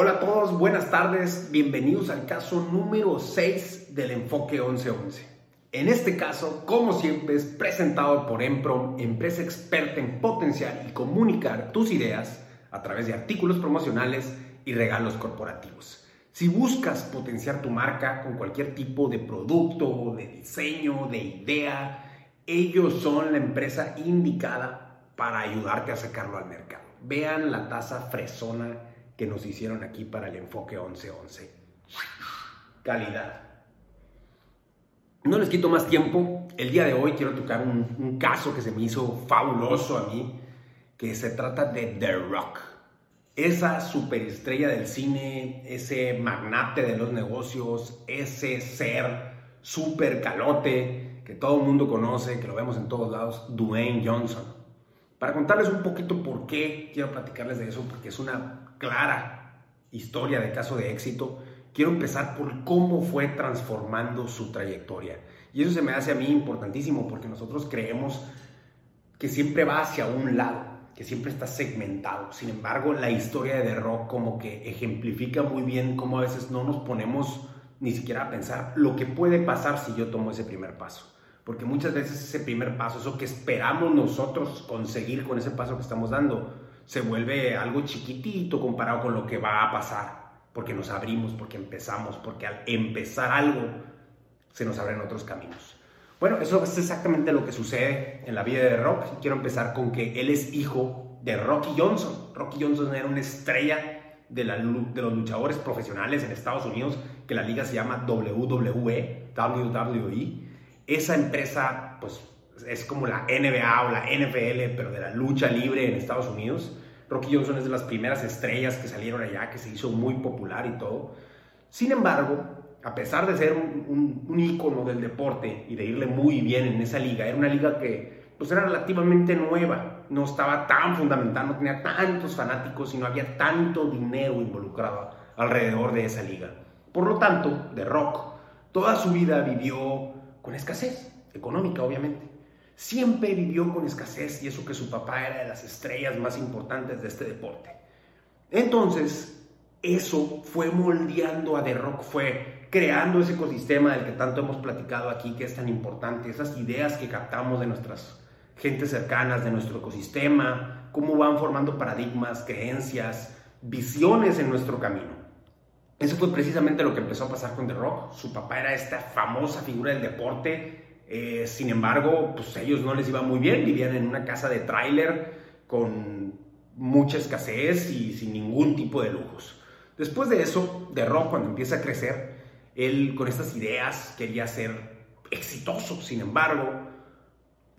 Hola a todos, buenas tardes, bienvenidos al caso número 6 del enfoque 1111. En este caso, como siempre, es presentado por Emprom, empresa experta en potenciar y comunicar tus ideas a través de artículos promocionales y regalos corporativos. Si buscas potenciar tu marca con cualquier tipo de producto, de diseño, de idea, ellos son la empresa indicada para ayudarte a sacarlo al mercado. Vean la tasa fresona que nos hicieron aquí para el enfoque 1111. Calidad. No les quito más tiempo. El día de hoy quiero tocar un, caso que se me hizo fabuloso a mí, que se trata de The Rock esa superestrella del cine, ese magnate de los negocios, ese ser super calote que todo el mundo conoce, que lo vemos en todos lados, Dwayne Johnson. Para contarles un poquito por qué quiero platicarles de eso, porque es una clara historia de caso de éxito, quiero empezar por cómo fue transformando su trayectoria. Y eso se me hace a mí importantísimo porque nosotros creemos que siempre va hacia un lado que siempre está segmentado. Sin embargo, la historia de The Rock como que ejemplifica muy bien cómo a veces no nos ponemos ni siquiera a pensar lo que puede pasar si yo tomo ese primer paso. Porque muchas veces ese primer paso, eso que esperamos nosotros conseguir con ese paso que estamos dando, se vuelve algo chiquitito comparado con lo que va a pasar. Porque nos abrimos, porque empezamos, porque al empezar algo se nos abren otros caminos. Bueno, eso es exactamente lo que sucede en la vida de Rock. Quiero empezar con que él es hijo de Rocky Johnson. Rocky Johnson era una estrella de, la, de los luchadores profesionales en Estados Unidos, que la liga se llama WWE, WWE. Esa empresa, pues, es como la NBA o la NFL, pero de la lucha libre en Estados Unidos. Rocky Johnson es de las primeras estrellas que salieron allá, que se hizo muy popular y todo. Sin embargo, a pesar de ser un, un, ícono del deporte y de irle muy bien en esa liga, era una liga que pues era relativamente nueva, no estaba tan fundamental, no tenía tantos fanáticos y no había tanto dinero involucrado alrededor de esa liga. Por lo tanto, The Rock toda su vida vivió con escasez económica, obviamente. Siempre vivió con escasez y eso que su papá era de las estrellas más importantes de este deporte. Entonces, eso fue moldeando a The Rock, fue creando ese ecosistema del que tanto hemos platicado aquí, que es tan importante, esas ideas que captamos de nuestras gentes cercanas, de nuestro ecosistema, cómo van formando paradigmas, creencias, visiones en nuestro camino. Eso fue precisamente lo que empezó a pasar con The Rock. Su papá era esta famosa figura del deporte, eh, sin embargo, pues ellos no les iba muy bien, vivían en una casa de tráiler con mucha escasez y sin ningún tipo de lujos. Después de eso, The Rock cuando empieza a crecer, él con estas ideas quería ser exitoso, sin embargo,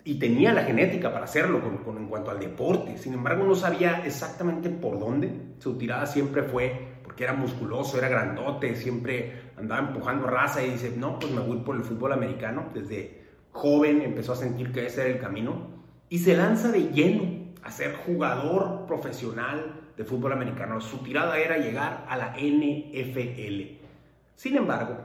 y tenía la genética para hacerlo con, en cuanto al deporte. Sin embargo, no sabía exactamente por dónde. Su tirada siempre fue porque era musculoso, era grandote, siempre andaba empujando raza y dice, no, pues me voy por el fútbol americano. Desde joven empezó a sentir que ese era el camino y se lanza de lleno a ser jugador profesional de fútbol americano. Su tirada era llegar a la NFL. Sin embargo,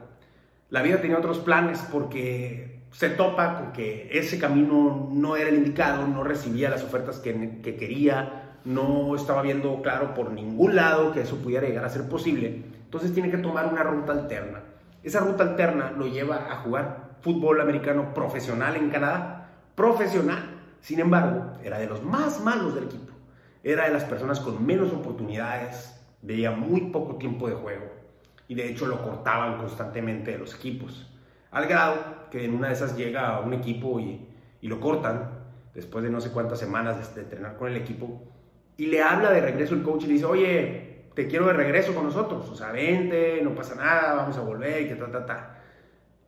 la vida tenía otros planes porque se topa con que ese camino no era el indicado, no recibía las ofertas que, quería, no estaba viendo claro por ningún lado que eso pudiera llegar a ser posible. Entonces tiene que tomar una ruta alterna. Esa ruta alterna lo lleva a jugar fútbol americano profesional en Canadá. Profesional. Sin embargo, era de los más malos del equipo. Era de las personas con menos oportunidades, veía muy poco tiempo de juego y de hecho lo cortaban constantemente de los equipos. Al grado que en una de esas llega un equipo y, y lo cortan después de no sé cuántas semanas de, entrenar con el equipo y le habla de regreso el coach y le dice, oye, te quiero de regreso con nosotros, o sea, vente, no pasa nada, vamos a volver que ta, ta, ta.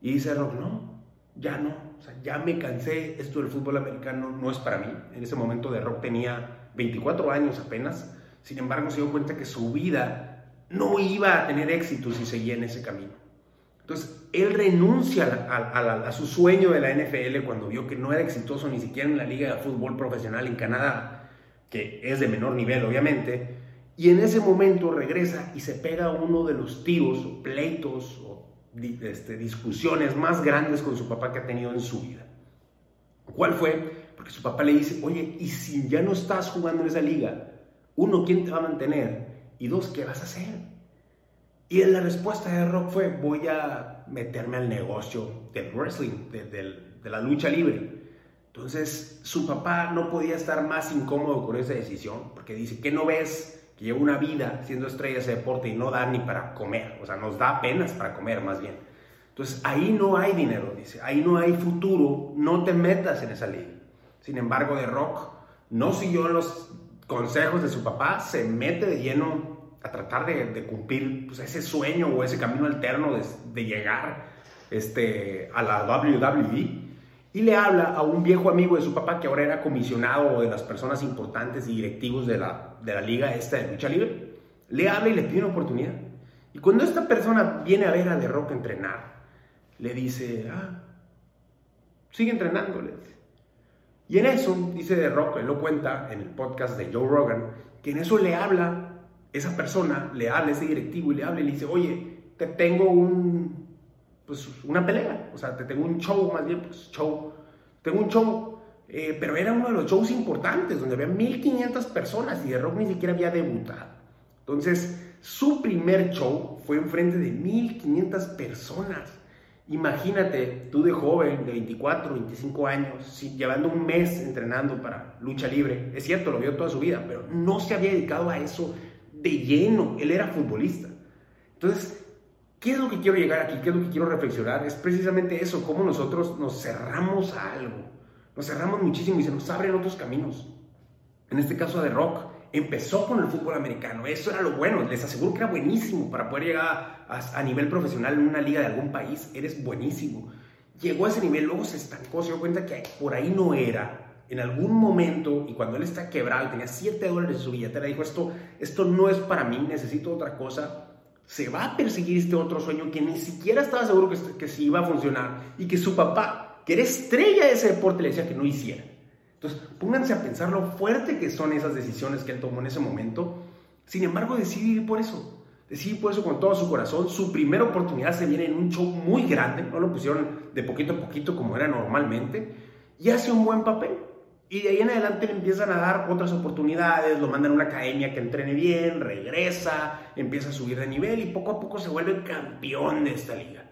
Y dice Rock, no, ya no, ya me cansé, esto del fútbol americano no es para mí. En ese momento de Rock tenía 24 años apenas, sin embargo se dio cuenta que su vida no iba a tener éxito si seguía en ese camino. Entonces, él renuncia a, su sueño de la NFL cuando vio que no era exitoso ni siquiera en la liga de fútbol profesional en Canadá, que es de menor nivel obviamente, y en ese momento regresa y se pega uno de los tiros, o pleitos o este, discusiones más grandes con su papá que ha tenido en su vida. ¿Cuál fue? Porque su papá le dice, oye, ¿y si ya no estás jugando en esa liga? Uno, ¿quién te va a mantener? Y dos, ¿qué vas a hacer? Y la respuesta de Rock fue, voy a meterme al negocio del wrestling, de, de la lucha libre. Entonces, su papá no podía estar más incómodo con esa decisión, porque dice, ¿qué no ves que lleva una vida siendo estrella de deporte y no da ni para comer? O sea, nos da apenas para comer, más bien. Entonces, ahí no hay dinero, dice, ahí no hay futuro, no te metas en esa liga. Sin embargo, de Rock no siguió los consejos de su papá, se mete de lleno a tratar de, cumplir pues, ese sueño o ese camino alterno de, de llegar este, a la WWE y le habla a un viejo amigo de su papá que ahora era comisionado de las personas importantes y directivos de la, de la liga esta de lucha libre. Le habla y le pide una oportunidad. Y cuando esta persona viene a ver a The Rock entrenar, le dice, ah, sigue entrenando, le dice. Y en eso, dice The Rock, él lo cuenta en el podcast de Joe Rogan, que en eso le habla esa persona, le habla ese directivo y le habla y le dice, oye, te tengo un, pues una pelea, o sea, te tengo un show más bien, pues show, tengo un show, eh, pero era uno de los shows importantes, donde había 1500 personas y The Rock ni siquiera había debutado. Entonces, su primer show fue enfrente de 1500 personas. Imagínate, tú de joven, de 24, 25 años, llevando un mes entrenando para lucha libre. Es cierto, lo vio toda su vida, pero no se había dedicado a eso de lleno. Él era futbolista. Entonces, ¿Qué es lo que quiero llegar aquí? ¿Qué es lo que quiero reflexionar? Es precisamente eso, cómo nosotros nos cerramos a algo. Nos cerramos muchísimo y se nos abren otros caminos. En este caso de Rock, empezó con el fútbol americano. Eso era lo bueno. Les aseguro que era buenísimo para poder llegar a, nivel profesional en una liga de algún país. Eres buenísimo. Llegó a ese nivel, luego se estancó, se dio cuenta que por ahí no era. En algún momento, y cuando él está quebrado tenía 7 dólares en su billetera, dijo, esto, esto no es para mí, necesito otra cosa se va a perseguir este otro sueño que ni siquiera estaba seguro que, que sí iba a funcionar y que su papá, que era estrella de ese deporte, le decía que no hiciera. Entonces, pónganse a pensar lo fuerte que son esas decisiones que él tomó en ese momento. Sin embargo, decide ir por eso. Decide por eso con todo su corazón. Su primera oportunidad se viene en un show muy grande. No lo pusieron de poquito a poquito como era normalmente. Y hace un buen papel. Y de ahí en adelante le empiezan a dar otras oportunidades, lo mandan a una academia que entrene bien, regresa, empieza a subir de nivel y poco a poco se vuelve campeón de esta liga.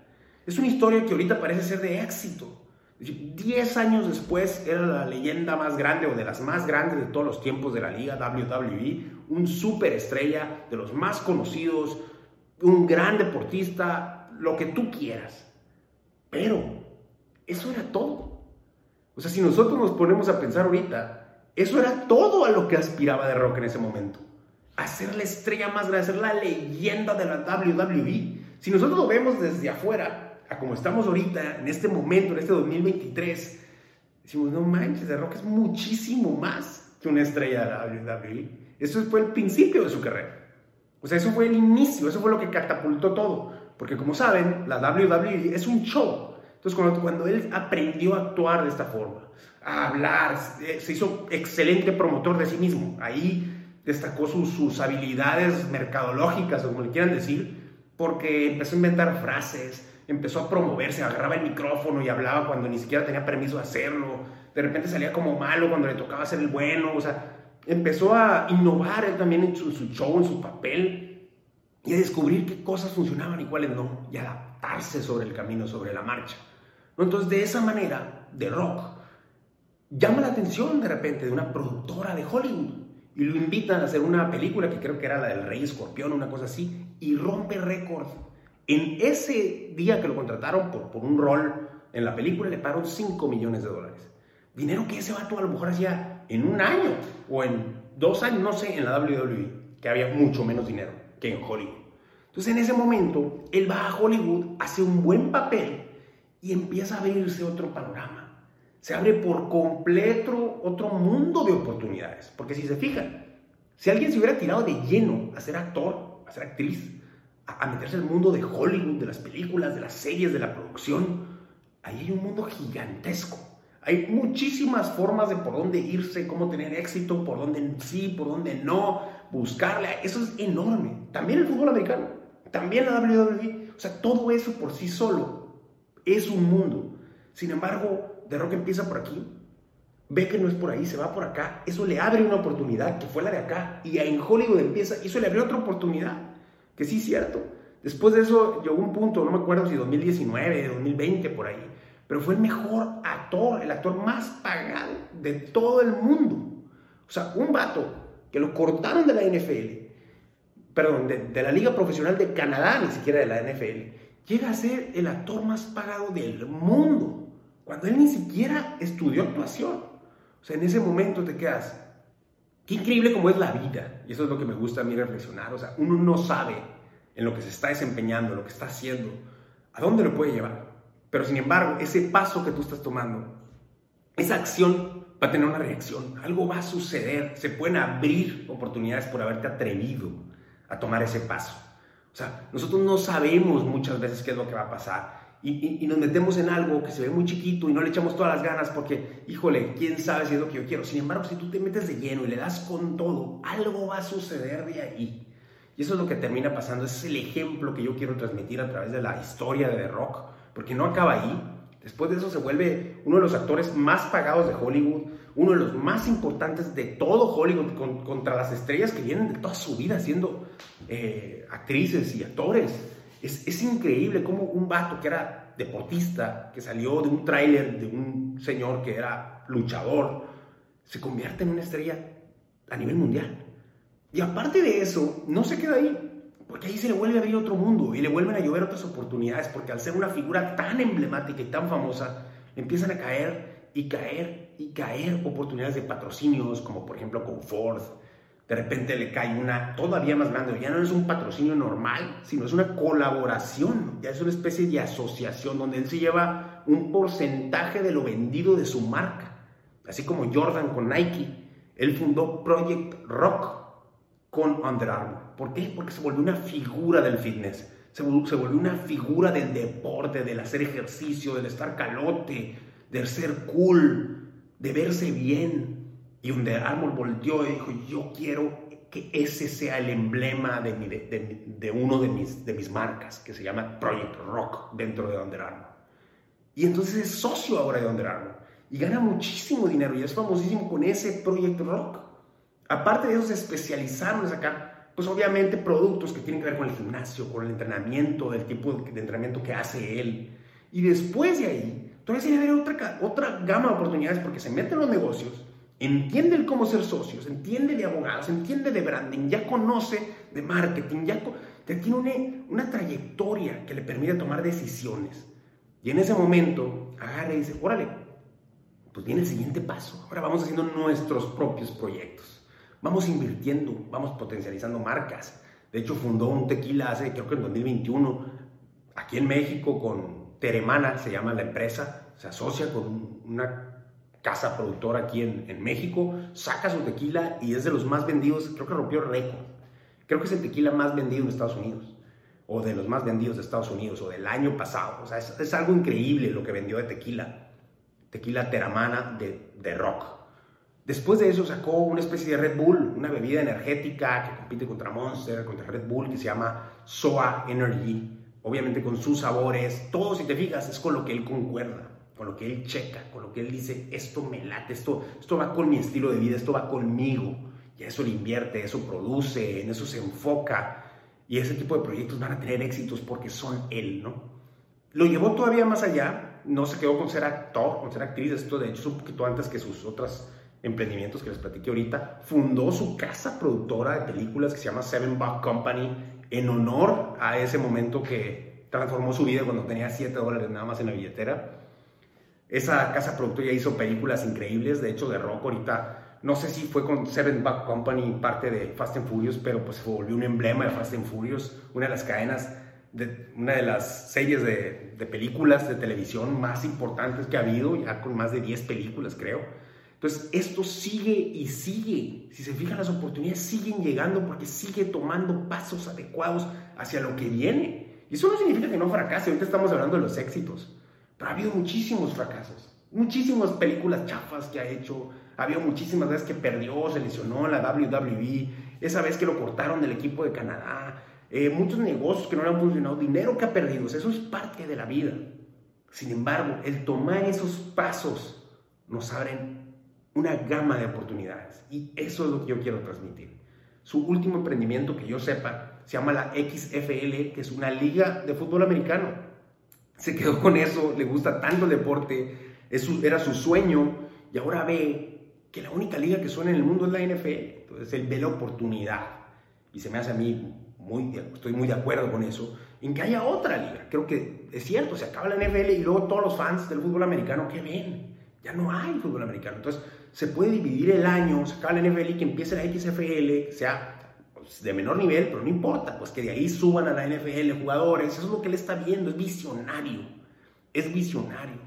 Es una historia que ahorita parece ser de éxito. Diez años después era la leyenda más grande o de las más grandes de todos los tiempos de la liga WWE, un superestrella, de los más conocidos, un gran deportista, lo que tú quieras. Pero eso era todo. O sea, si nosotros nos ponemos a pensar ahorita, eso era todo a lo que aspiraba de Rock en ese momento. A ser la estrella más grande, a ser la leyenda de la WWE. Si nosotros lo vemos desde afuera, a como estamos ahorita, en este momento, en este 2023, decimos, no manches, de Rock es muchísimo más que una estrella de la WWE. Eso fue el principio de su carrera. O sea, eso fue el inicio, eso fue lo que catapultó todo. Porque como saben, la WWE es un show entonces, cuando, él aprendió a actuar de esta forma, a hablar, se hizo excelente promotor de sí mismo. Ahí destacó sus, sus habilidades mercadológicas, o como le quieran decir, porque empezó a inventar frases, empezó a promoverse, agarraba el micrófono y hablaba cuando ni siquiera tenía permiso de hacerlo. De repente salía como malo cuando le tocaba ser el bueno. O sea, empezó a innovar él también en su, su show, en su papel, y a descubrir qué cosas funcionaban y cuáles no, y adaptarse sobre el camino, sobre la marcha. Entonces, de esa manera, de rock, llama la atención de repente de una productora de Hollywood y lo invitan a hacer una película que creo que era la del Rey Escorpión, una cosa así, y rompe récord. En ese día que lo contrataron por, por un rol en la película, le pagaron 5 millones de dólares. Dinero que ese vato a lo mejor hacía en un año o en dos años, no sé, en la WWE, que había mucho menos dinero que en Hollywood. Entonces en ese momento, él va a Hollywood, hace un buen papel y empieza a abrirse otro panorama. Se abre por completo otro mundo de oportunidades. Porque si se fijan, si alguien se hubiera tirado de lleno a ser actor, a ser actriz, a, meterse en el mundo de Hollywood, de las películas, de las series, de la producción, ahí hay un mundo gigantesco. Hay muchísimas formas de por dónde irse, cómo tener éxito, por dónde sí, por dónde no, buscarle. Eso es enorme. También el fútbol americano, también la WWE. O sea, todo eso por sí solo es un mundo. Sin embargo, The Rock empieza por aquí, ve que no es por ahí, se va por acá, eso le abre una oportunidad que fue la de acá, y en Hollywood empieza, eso le abre otra oportunidad, que sí es cierto. Después de eso llegó un punto, no me acuerdo si 2019, 2020, por ahí, pero fue el mejor actor, el actor más pagado de todo el mundo. O sea, un vato que lo cortaron de la NFL, perdón, de, la Liga Profesional de Canadá, ni siquiera de la NFL, llega a ser el actor más pagado del mundo, cuando él ni siquiera estudió actuación. O sea, en ese momento te quedas, qué increíble como es la vida. Y eso es lo que me gusta a mí reflexionar. O sea, uno no sabe en lo que se está desempeñando, lo que está haciendo, a dónde lo puede llevar. Pero sin embargo, ese paso que tú estás tomando, esa acción va a tener una reacción, algo va a suceder, se pueden abrir oportunidades por haberte atrevido a tomar ese paso. O sea, nosotros no sabemos muchas veces qué es lo que va a pasar y, nos metemos en algo que se ve muy chiquito y no le echamos todas las ganas porque, híjole, quién sabe si es lo que yo quiero. Sin embargo, si tú te metes de lleno y le das con todo, algo va a suceder de ahí. Y eso es lo que termina pasando. Ese es el ejemplo que yo quiero transmitir a través de la historia de The Rock porque no acaba ahí. Después de eso se vuelve uno de los actores más pagados de Hollywood, uno de los más importantes de todo Hollywood contra las estrellas que vienen de toda su vida siendo eh, actrices y actores. Es, es, increíble cómo un vato que era deportista, que salió de un tráiler de un señor que era luchador, se convierte en una estrella a nivel mundial. Y aparte de eso, no se queda ahí. Porque ahí se le vuelve a abrir otro mundo y le vuelven a llover otras oportunidades, porque al ser una figura tan emblemática y tan famosa, empiezan a caer y caer y caer oportunidades de patrocinios, como por ejemplo con Ford. De repente le cae una todavía más grande, ya no es un patrocinio normal, sino es una colaboración, ya es una especie de asociación donde él se lleva un porcentaje de lo vendido de su marca. Así como Jordan con Nike, él fundó Project Rock, con Under Armour. ¿Por qué? Porque se volvió una figura del fitness, se volvió, una figura del deporte, del hacer ejercicio, del estar calote, del ser cool, de verse bien. Y Under Armour volteó y dijo, yo quiero que ese sea el emblema de, de, uno de mis, de mis marcas, que se llama Project Rock dentro de Under Armour. Y entonces es socio ahora de Under Armour. Y gana muchísimo dinero y es famosísimo con ese Project Rock. Aparte de eso, se especializaron en sacar, pues obviamente, productos que tienen que ver con el gimnasio, con el entrenamiento, del tipo de entrenamiento que hace él. Y después de ahí, todavía se le otra, otra gama de oportunidades porque se mete en los negocios, entiende el cómo ser socios, entiende de abogados, entiende de branding, ya conoce de marketing, ya tiene una, una trayectoria que le permite tomar decisiones. Y en ese momento agarra y dice, órale, pues viene el siguiente paso. Ahora vamos haciendo nuestros propios proyectos vamos invirtiendo, vamos potencializando marcas. De hecho, fundó un tequila hace, creo que en 2021, aquí en México con Teremana, se llama la empresa, se asocia con una casa productora aquí en, México, saca su tequila y es de los más vendidos, creo que rompió récord. Creo que es el tequila más vendido en Estados Unidos, o de los más vendidos de Estados Unidos, o del año pasado. O sea, es, es algo increíble lo que vendió de tequila. Tequila Teramana de, de rock. Después de eso sacó una especie de Red Bull, una bebida energética que compite contra Monster, contra Red Bull, que se llama SOA Energy. Obviamente con sus sabores, todo si te fijas es con lo que él concuerda, con lo que él checa, con lo que él dice, esto me late, esto, esto va con mi estilo de vida, esto va conmigo. Y eso le invierte, eso produce, en eso se enfoca. Y ese tipo de proyectos van a tener éxitos porque son él, ¿no? Lo llevó todavía más allá, no se quedó con ser actor, con ser actriz, esto de hecho es un poquito antes que sus otras emprendimientos que les platiqué ahorita, fundó su casa productora de películas que se llama Seven Buck Company en honor a ese momento que transformó su vida cuando tenía 7 dólares nada más en la billetera. Esa casa productora ya hizo películas increíbles, de hecho de rock ahorita, no sé si fue con Seven Buck Company parte de Fast and Furious, pero pues se volvió un emblema de Fast and Furious, una de las cadenas, de, una de las series de, de películas de televisión más importantes que ha habido, ya con más de 10 películas creo. Entonces, esto sigue y sigue. Si se fijan, las oportunidades siguen llegando porque sigue tomando pasos adecuados hacia lo que viene. Y eso no significa que no fracase. Ahorita estamos hablando de los éxitos. Pero ha habido muchísimos fracasos. Muchísimas películas chafas que ha hecho. Ha habido muchísimas veces que perdió, se lesionó la WWE. Esa vez que lo cortaron del equipo de Canadá. Eh, muchos negocios que no le han funcionado. Dinero que ha perdido. eso es parte de la vida. Sin embargo, el tomar esos pasos nos abren una gama de oportunidades. Y eso es lo que yo quiero transmitir. Su último emprendimiento que yo sepa se llama la XFL, que es una liga de fútbol americano. Se quedó con eso, le gusta tanto el deporte, era su sueño y ahora ve que la única liga que suena en el mundo es la NFL. Entonces él ve la oportunidad y se me hace a mí muy, estoy muy de acuerdo con eso, en que haya otra liga. Creo que es cierto, se acaba la NFL y luego todos los fans del fútbol americano, ¿qué ven? Ya no hay fútbol americano. Entonces se puede dividir el año, se acaba la NFL y que empiece la XFL, sea pues, de menor nivel, pero no importa, pues que de ahí suban a la NFL jugadores. Eso es lo que él está viendo, es visionario. Es visionario.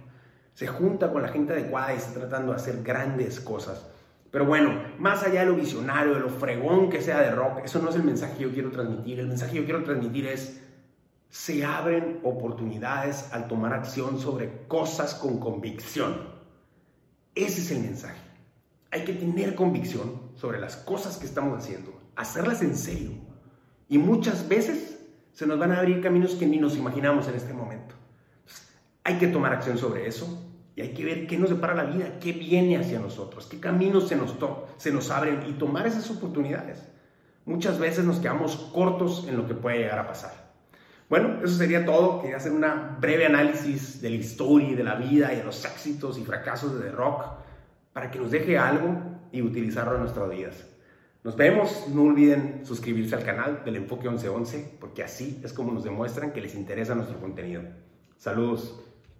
Se junta con la gente adecuada y está tratando de hacer grandes cosas. Pero bueno, más allá de lo visionario, de lo fregón que sea de rock, eso no es el mensaje que yo quiero transmitir. El mensaje que yo quiero transmitir es, se abren oportunidades al tomar acción sobre cosas con convicción. Ese es el mensaje. Hay que tener convicción sobre las cosas que estamos haciendo, hacerlas en serio. Y muchas veces se nos van a abrir caminos que ni nos imaginamos en este momento. hay que tomar acción sobre eso y hay que ver qué nos depara la vida, qué viene hacia nosotros, qué caminos se nos, se nos abren y tomar esas oportunidades. Muchas veces nos quedamos cortos en lo que puede llegar a pasar. Bueno, eso sería todo. Quería hacer un breve análisis de la historia y de la vida y de los éxitos y fracasos de The Rock para que nos deje algo y utilizarlo en nuestras vidas. Nos vemos. No olviden suscribirse al canal del Enfoque 1111 porque así es como nos demuestran que les interesa nuestro contenido. Saludos.